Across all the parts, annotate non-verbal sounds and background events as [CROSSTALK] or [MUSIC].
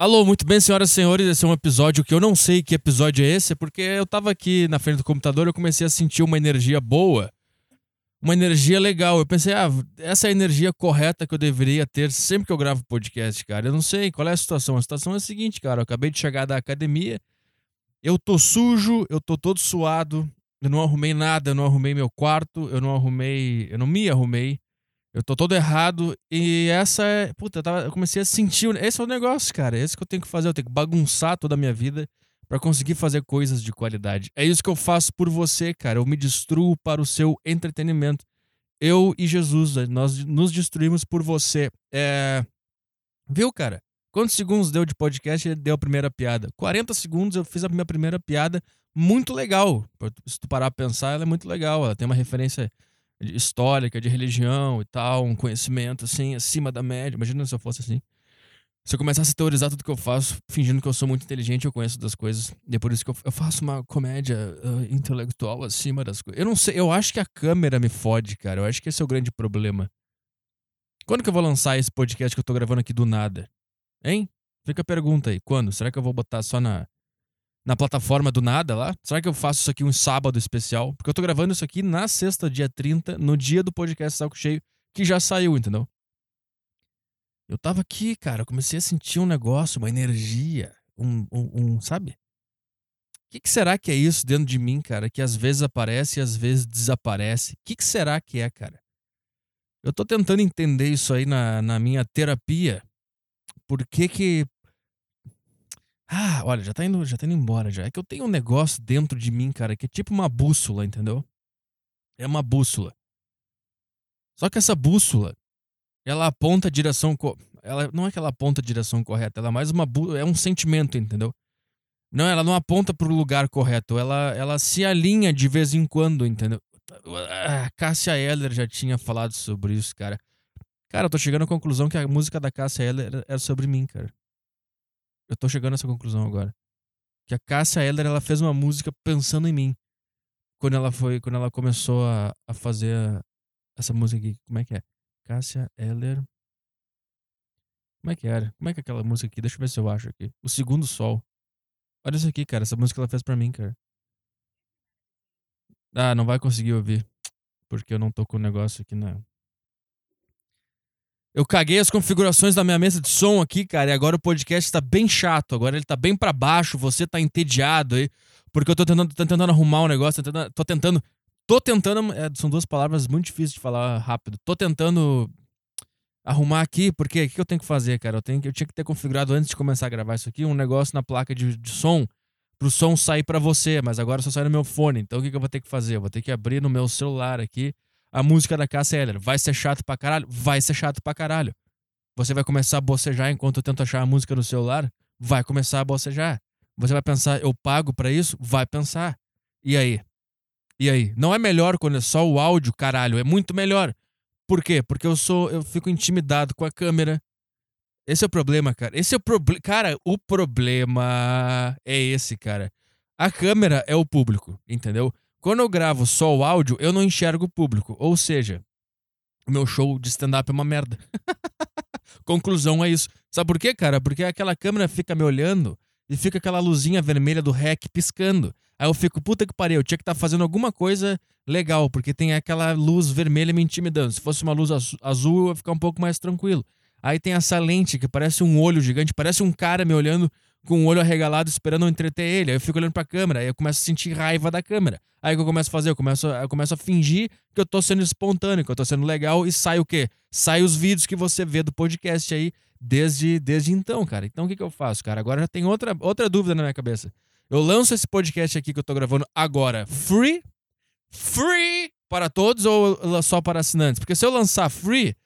Alô, muito bem, senhoras e senhores. Esse é um episódio que eu não sei que episódio é esse, porque eu tava aqui na frente do computador e eu comecei a sentir uma energia boa, uma energia legal. Eu pensei, ah, essa é a energia correta que eu deveria ter sempre que eu gravo podcast, cara. Eu não sei qual é a situação. A situação é a seguinte, cara. Eu acabei de chegar da academia, eu tô sujo, eu tô todo suado, eu não arrumei nada, eu não arrumei meu quarto, eu não arrumei, eu não me arrumei. Eu tô todo errado e essa é. Puta, eu, tava, eu comecei a sentir. Esse é o negócio, cara. É isso que eu tenho que fazer. Eu tenho que bagunçar toda a minha vida para conseguir fazer coisas de qualidade. É isso que eu faço por você, cara. Eu me destruo para o seu entretenimento. Eu e Jesus, nós nos destruímos por você. É. Viu, cara? Quantos segundos deu de podcast deu a primeira piada? 40 segundos eu fiz a minha primeira piada. Muito legal. Se tu parar a pensar, ela é muito legal. Ela tem uma referência histórica, de religião e tal, um conhecimento assim, acima da média. Imagina se eu fosse assim. Se eu começasse a teorizar tudo que eu faço, fingindo que eu sou muito inteligente, eu conheço das coisas. E é por isso que eu, eu faço uma comédia uh, intelectual acima das coisas. Eu não sei, eu acho que a câmera me fode, cara. Eu acho que esse é o grande problema. Quando que eu vou lançar esse podcast que eu tô gravando aqui do nada? Hein? Fica a pergunta aí. Quando? Será que eu vou botar só na, na plataforma do nada lá? Será que eu faço isso aqui um sábado especial? Porque eu tô gravando isso aqui na sexta, dia 30, no dia do podcast Saco Cheio, que já saiu, entendeu? Eu tava aqui, cara, eu comecei a sentir um negócio, uma energia, um, um, um sabe? O que, que, será que é isso dentro de mim, cara? Que às vezes aparece e às vezes desaparece. O que, que, será que é, cara? Eu tô tentando entender isso aí na, na minha terapia. Por que que ah, olha, já tá indo, já tá indo embora já. É que eu tenho um negócio dentro de mim, cara, que é tipo uma bússola, entendeu? É uma bússola. Só que essa bússola, ela aponta a direção, ela não é que ela aponta a direção correta, ela é mais uma é um sentimento, entendeu? Não, ela não aponta pro lugar correto, ela ela se alinha de vez em quando, entendeu? Ah, Cássia Eller já tinha falado sobre isso, cara. Cara, eu tô chegando à conclusão que a música da Cássia Eller é sobre mim, cara. Eu tô chegando a essa conclusão agora. Que a Cássia Eller, ela fez uma música pensando em mim. Quando ela foi, quando ela começou a, a fazer a, essa música aqui. Como é que é? Cássia Eller. Como é que era? Como é que é aquela música aqui? Deixa eu ver se eu acho aqui. O Segundo Sol. Olha isso aqui, cara. Essa música ela fez pra mim, cara. Ah, não vai conseguir ouvir. Porque eu não tô com o negócio aqui na, eu caguei as configurações da minha mesa de som aqui, cara, e agora o podcast tá bem chato. Agora ele tá bem para baixo, você tá entediado aí. Porque eu tô tentando, tentando arrumar um negócio, tô tentando. Tô tentando, tô tentando é, são duas palavras muito difíceis de falar rápido. Tô tentando arrumar aqui, porque o que eu tenho que fazer, cara? Eu, tenho, eu tinha que ter configurado antes de começar a gravar isso aqui um negócio na placa de, de som pro som sair para você, mas agora só sai no meu fone. Então o que, que eu vou ter que fazer? Eu vou ter que abrir no meu celular aqui a música da Cássia Eller. Vai ser chato pra caralho? Vai ser chato pra caralho. Você vai começar a bocejar enquanto eu tento achar a música no celular? Vai começar a bocejar. Você vai pensar, eu pago para isso? Vai pensar. E aí? E aí? Não é melhor quando é só o áudio, caralho. É muito melhor. Por quê? Porque eu sou. Eu fico intimidado com a câmera. Esse é o problema, cara. Esse é o problema. Cara, o problema é esse, cara. A câmera é o público, entendeu? Quando eu gravo só o áudio, eu não enxergo o público. Ou seja, o meu show de stand-up é uma merda. [LAUGHS] Conclusão é isso. Sabe por quê, cara? Porque aquela câmera fica me olhando e fica aquela luzinha vermelha do REC piscando. Aí eu fico, puta que pariu, eu tinha que estar tá fazendo alguma coisa legal, porque tem aquela luz vermelha me intimidando. Se fosse uma luz azul, eu ia ficar um pouco mais tranquilo. Aí tem essa lente que parece um olho gigante, parece um cara me olhando com o olho arregalado esperando entreter ele. Aí eu fico olhando pra câmera, aí eu começo a sentir raiva da câmera. Aí o que eu começo a fazer? Eu começo, eu começo a fingir que eu tô sendo espontâneo, que eu tô sendo legal e sai o quê? Sai os vídeos que você vê do podcast aí desde, desde então, cara. Então o que, que eu faço, cara? Agora já tem outra, outra dúvida na minha cabeça. Eu lanço esse podcast aqui que eu tô gravando agora free? Free para todos ou só para assinantes? Porque se eu lançar free,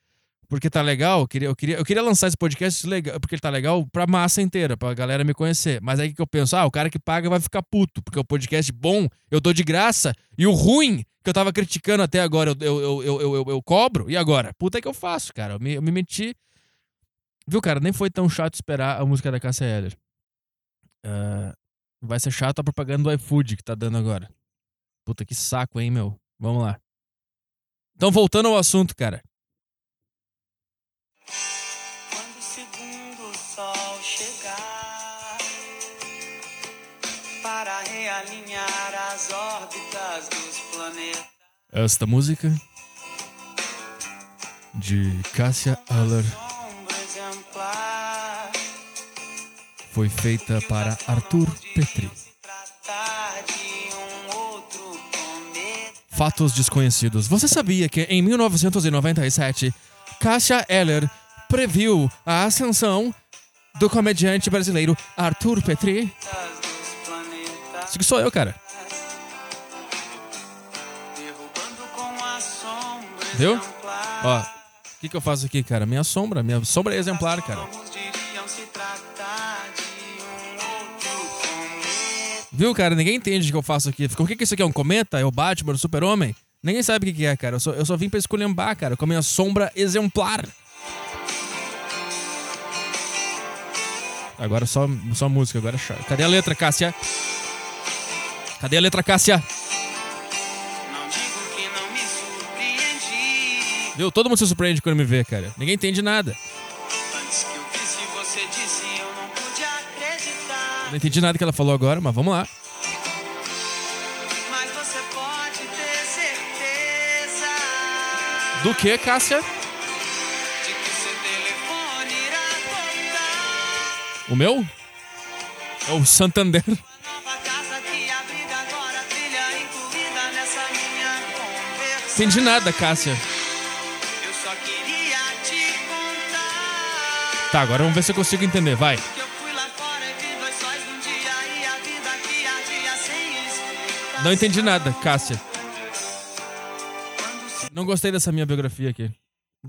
porque tá legal. Eu queria, eu queria, eu queria lançar esse podcast legal, porque ele tá legal pra massa inteira, pra galera me conhecer. Mas aí que eu penso, ah, o cara que paga vai ficar puto, porque o podcast bom eu dou de graça, e o ruim, que eu tava criticando até agora, eu, eu, eu, eu, eu, cobro, e agora? Puta que eu faço, cara. Eu me, eu me meti. Viu, cara? Nem foi tão chato esperar a música da Cássia Heller. Uh, vai ser chato a propaganda do iFood que tá dando agora. Puta que saco, hein, meu? Vamos lá. Então, voltando ao assunto, cara. Quando o segundo sol chegar, para realinhar as órbitas dos planetas. Esta música de Cássia Aller foi feita para Arthur Petri. Fatos desconhecidos. Você sabia que em 1997, Cássia Eller previu a ascensão do comediante brasileiro Arthur Petri? Isso que sou eu, cara. Viu? Ó, o que, que eu faço aqui, cara? Minha sombra, minha sombra é exemplar, cara. Viu, cara? Ninguém entende o que eu faço aqui. O que, que isso aqui é? Um cometa? É o Batman, o Super-Homem? Ninguém sabe o que, que é, cara. Eu só, eu só vim pra esculhambar, cara, com a minha sombra exemplar. Agora só, só música, agora é Cadê a letra, Cássia? Cadê a letra, Cássia? Viu? Todo mundo se surpreende quando me vê, cara. Ninguém entende nada. Não entendi nada que ela falou agora, mas vamos lá. Do que, Cássia? O meu? É o Santander. Entendi nada, Cássia. Tá, agora vamos ver se eu consigo entender. Vai. Não entendi nada, Cássia. Não gostei dessa minha biografia aqui.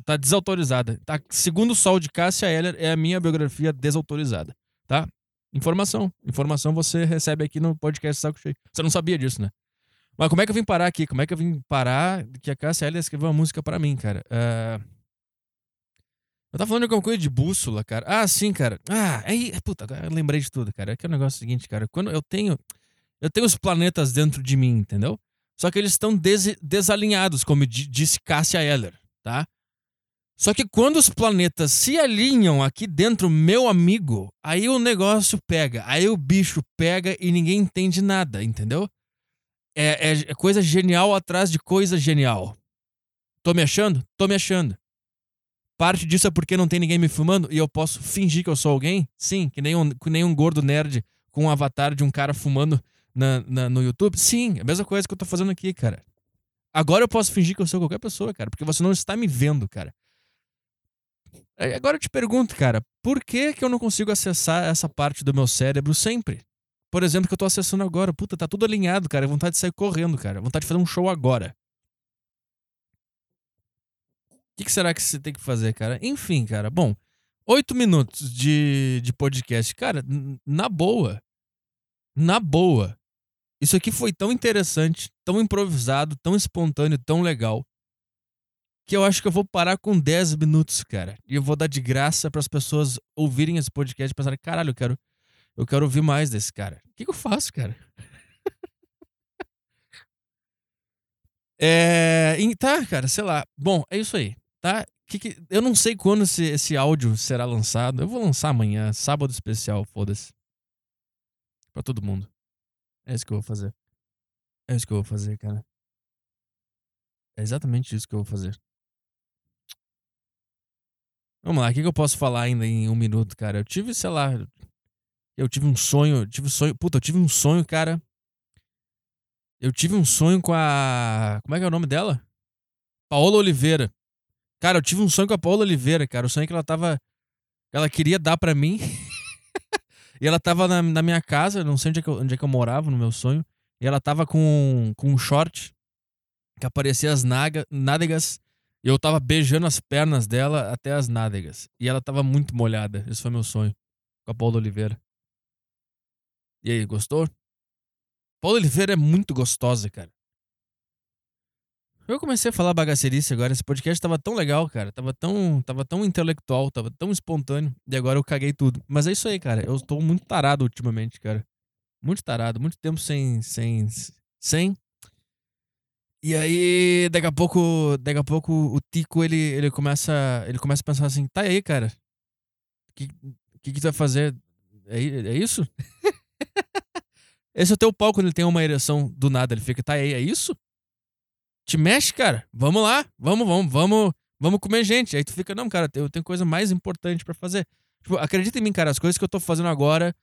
Tá desautorizada. Tá, segundo o sol de Cássia Heller, é a minha biografia desautorizada. Tá? Informação. Informação você recebe aqui no podcast Saco Cheio. Você não sabia disso, né? Mas como é que eu vim parar aqui? Como é que eu vim parar que a Cássia Heller escreveu uma música para mim, cara? Uh... Eu tava falando de alguma coisa de bússola, cara. Ah, sim, cara. Ah, aí. Puta, eu lembrei de tudo, cara. É que é o negócio seguinte, cara. Quando eu tenho. Eu tenho os planetas dentro de mim, entendeu? Só que eles estão des desalinhados, como disse Cássia Eller, tá? Só que quando os planetas se alinham aqui dentro, meu amigo, aí o negócio pega, aí o bicho pega e ninguém entende nada, entendeu? É, é, é coisa genial atrás de coisa genial. Tô me achando? Tô me achando. Parte disso é porque não tem ninguém me filmando e eu posso fingir que eu sou alguém? Sim, que nem um, que nem um gordo nerd com um avatar de um cara fumando na, na, no YouTube? Sim, a mesma coisa que eu tô fazendo aqui, cara. Agora eu posso fingir que eu sou qualquer pessoa, cara, porque você não está me vendo, cara. Agora eu te pergunto, cara, por que, que eu não consigo acessar essa parte do meu cérebro sempre? Por exemplo, que eu tô acessando agora. Puta, tá tudo alinhado, cara. Vontade de sair correndo, cara. Vontade de fazer um show agora. O que, que, será que você tem que fazer, cara? Enfim, cara. Bom, oito minutos de, de podcast. Cara, na boa. Na boa. Isso aqui foi tão interessante, tão improvisado, tão espontâneo, tão legal, que eu acho que eu vou parar com 10 minutos, cara. E eu vou dar de graça para as pessoas ouvirem esse podcast e pensarem: caralho, eu quero, eu quero ouvir mais desse cara. O que, que eu faço, cara? [LAUGHS] é. Tá, cara, sei lá. Bom, é isso aí, tá? Que que, eu não sei quando esse, esse áudio será lançado. Eu vou lançar amanhã, sábado especial, foda-se. Pra todo mundo. É isso que eu vou fazer. É isso que eu vou fazer, cara. É exatamente isso que eu vou fazer. Vamos lá, o que, eu posso falar ainda em um minuto, cara? Eu tive, sei lá. Eu tive um sonho. Tive um sonho. Puta, eu tive um sonho, cara. Eu tive um sonho com a. Como é que é o nome dela? Paola Oliveira. Cara, eu tive um sonho com a Paola Oliveira, cara. O sonho que ela tava. Ela queria dar para mim. [LAUGHS] E ela tava na, na minha casa, não sei onde é, que eu, onde é que eu morava, no meu sonho. E ela tava com, com um short que aparecia as naga, nádegas. E eu tava beijando as pernas dela até as nádegas. E ela tava muito molhada. Esse foi meu sonho. Com a Paula Oliveira. E aí, gostou? Paula Oliveira é muito gostosa, cara. Eu comecei a falar bagaceirice agora. Esse podcast tava tão legal, cara. Tava tão, tava tão intelectual, tava tão espontâneo. E agora eu caguei tudo. Mas é isso aí, cara. Eu tô muito tarado ultimamente, cara. Muito tarado. Muito tempo sem. Sem. Sem. E aí, daqui a pouco. Daqui a pouco o Tico ele, ele começa. Ele começa a pensar assim: tá aí, cara. O que, que, que tu vai fazer? É, é isso? [LAUGHS] Esse é o teu pau quando ele tem uma ereção do nada. Ele fica, tá aí, é isso? Te mexe, cara. Vamos lá. Vamos, vamos, vamos, vamos comer gente. Aí tu fica, não, cara, eu tenho coisa mais importante para fazer. Tipo, acredita em mim, cara, as coisas que eu tô fazendo agora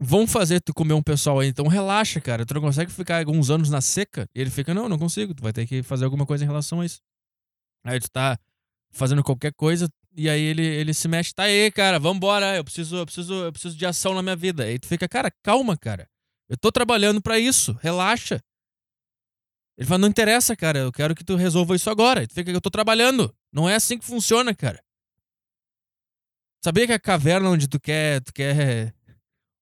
vão fazer tu comer um pessoal aí. Então relaxa, cara. Tu não consegue ficar alguns anos na seca. E ele fica, não, não consigo. Tu vai ter que fazer alguma coisa em relação a isso. Aí tu tá fazendo qualquer coisa e aí ele, ele se mexe. Tá aí, cara, vambora. Eu preciso, eu preciso, eu preciso de ação na minha vida. Aí tu fica, cara, calma, cara. Eu tô trabalhando para isso. Relaxa. Ele fala, não interessa, cara. Eu quero que tu resolva isso agora. Tu fica, eu tô trabalhando. Não é assim que funciona, cara. Sabia que a caverna onde tu quer, tu quer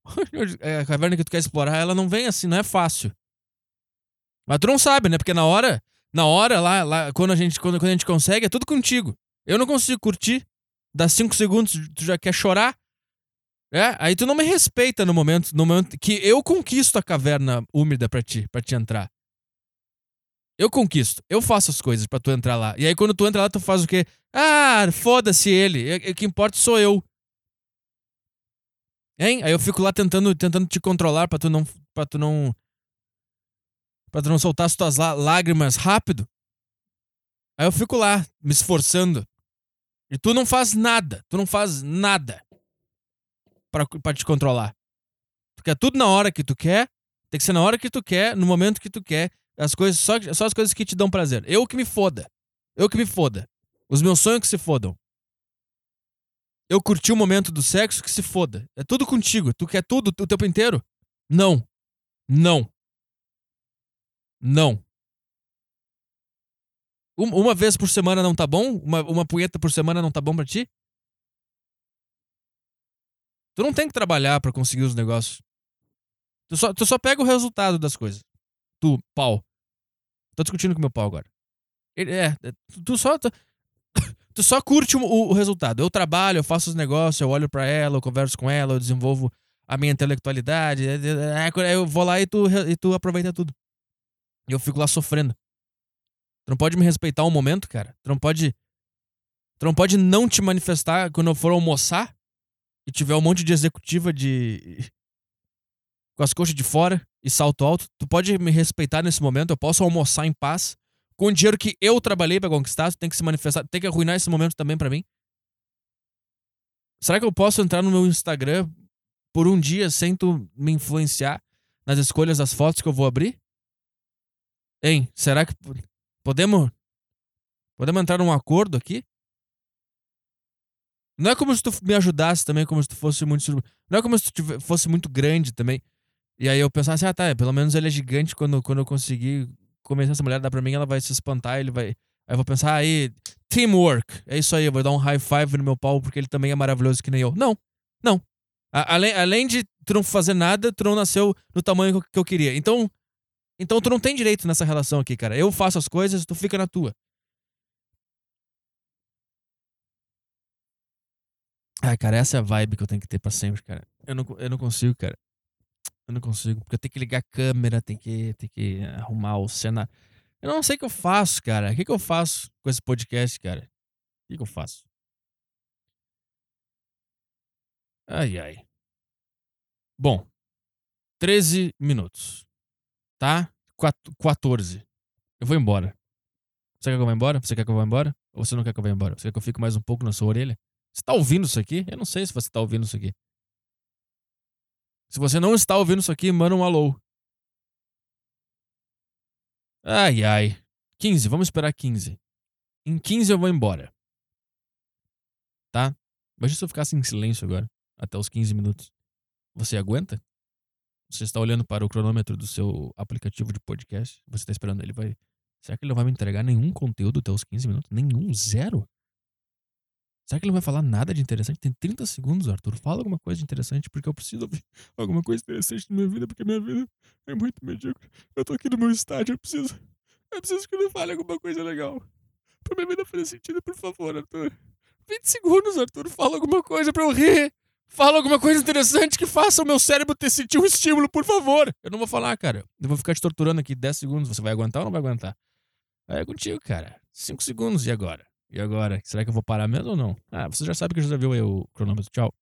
[LAUGHS] a caverna que tu quer explorar, ela não vem assim, não é fácil. Mas tu não sabe, né? Porque na hora, na hora lá, lá quando a gente quando, quando a gente consegue, é tudo contigo. Eu não consigo curtir. Dá cinco segundos, tu já quer chorar. É, aí tu não me respeita no momento, no momento que eu conquisto a caverna úmida para ti, para te entrar. Eu conquisto, eu faço as coisas para tu entrar lá. E aí quando tu entra lá, tu faz o quê? Ah, foda-se ele. O que importa sou eu. Hein? Aí eu fico lá tentando, tentando te controlar para tu não para tu não para tu não soltar as tuas lágrimas rápido. Aí eu fico lá me esforçando. E tu não faz nada, tu não faz nada para te controlar. Porque é tudo na hora que tu quer, tem que ser na hora que tu quer, no momento que tu quer, as coisas só, só as coisas que te dão prazer. Eu que me foda. Eu que me foda. Os meus sonhos que se fodam eu curti o momento do sexo, que se foda. É tudo contigo. Tu quer tudo o tempo inteiro? Não. Não. Não. Uma vez por semana não tá bom? Uma, uma punheta por semana não tá bom pra ti? Tu não tem que trabalhar para conseguir os negócios. Tu só, tu só pega o resultado das coisas. Tu, pau. Tô discutindo com meu pau agora. Ele, é, é tu só. Tu, tu só curte o, o, resultado. Eu trabalho, eu faço os negócios, eu olho para ela, eu converso com ela, eu desenvolvo a minha intelectualidade. É, é, é, eu vou lá e tu, e tu aproveita tudo. E eu fico lá sofrendo. Tu não pode me respeitar um momento, cara. Tu não pode. Tu não pode não te manifestar quando eu for almoçar e tiver um monte de executiva de. com as coxas de fora e salto alto. Tu pode me respeitar nesse momento, eu posso almoçar em paz com o dinheiro que eu trabalhei para conquistar, tem que se manifestar, tem que arruinar esse momento também para mim? Será que eu posso entrar no meu Instagram por um dia sem tu me influenciar nas escolhas das fotos que eu vou abrir? Hein? Será que podemos podemos entrar num acordo aqui? Não é como se tu me ajudasse também, como se tu fosse muito não é como se tu fosse muito grande também. E aí eu pensasse, ah, tá, pelo menos ele é gigante quando, quando eu conseguir começar essa mulher dar pra mim, ela vai se espantar, ele vai. Aí eu vou pensar, aí, teamwork. É isso aí, eu vou dar um high five no meu pau porque ele também é maravilhoso que nem eu. Não, não. A, além, além de tu não fazer nada, tu não nasceu no tamanho que eu queria. Então, então tu não tem direito nessa relação aqui, cara. Eu faço as coisas, tu fica na tua. Ai, cara, essa é a vibe que eu tenho que ter pra sempre, cara. Eu não, eu não consigo, cara. Eu não consigo, porque eu tenho que ligar a câmera, tem que, tem que arrumar o cenário. Eu não sei o que eu faço, cara. O que, que eu faço com esse podcast, cara? O que, que eu faço? Ai, ai. Bom, 13 minutos. Tá? 14. Eu vou embora. Você quer que eu vá embora? Você quer que eu vá embora? Ou você não quer que eu vá embora? Você quer que eu fique mais um pouco na sua orelha? Você tá ouvindo isso aqui? Eu não sei se você tá ouvindo isso aqui. Se você não está ouvindo isso aqui, manda um alô. Ai, ai. 15, vamos esperar 15. Em 15 eu vou embora. Tá? Imagina se eu ficasse em silêncio agora, até os 15 minutos. Você aguenta? Você está olhando para o cronômetro do seu aplicativo de podcast, você está esperando ele vai. Será que ele não vai me entregar nenhum conteúdo até os 15 minutos? Nenhum? Zero? Será que ele não vai falar nada de interessante? Tem 30 segundos, Arthur. Fala alguma coisa de interessante, porque eu preciso ouvir [LAUGHS] alguma coisa interessante na minha vida, porque minha vida é muito medíocre. Eu tô aqui no meu estádio, eu preciso. Eu preciso que ele fale alguma coisa legal. Pra minha vida fazer sentido, por favor, Arthur. 20 segundos, Arthur. Fala alguma coisa pra eu rir. Fala alguma coisa interessante que faça o meu cérebro ter sentido um estímulo, por favor. Eu não vou falar, cara. Eu vou ficar te torturando aqui 10 segundos. Você vai aguentar ou não vai aguentar? É contigo, cara. 5 segundos, e agora? E agora? Será que eu vou parar mesmo ou não? Ah, você já sabe que já viu aí o cronômetro. Tchau.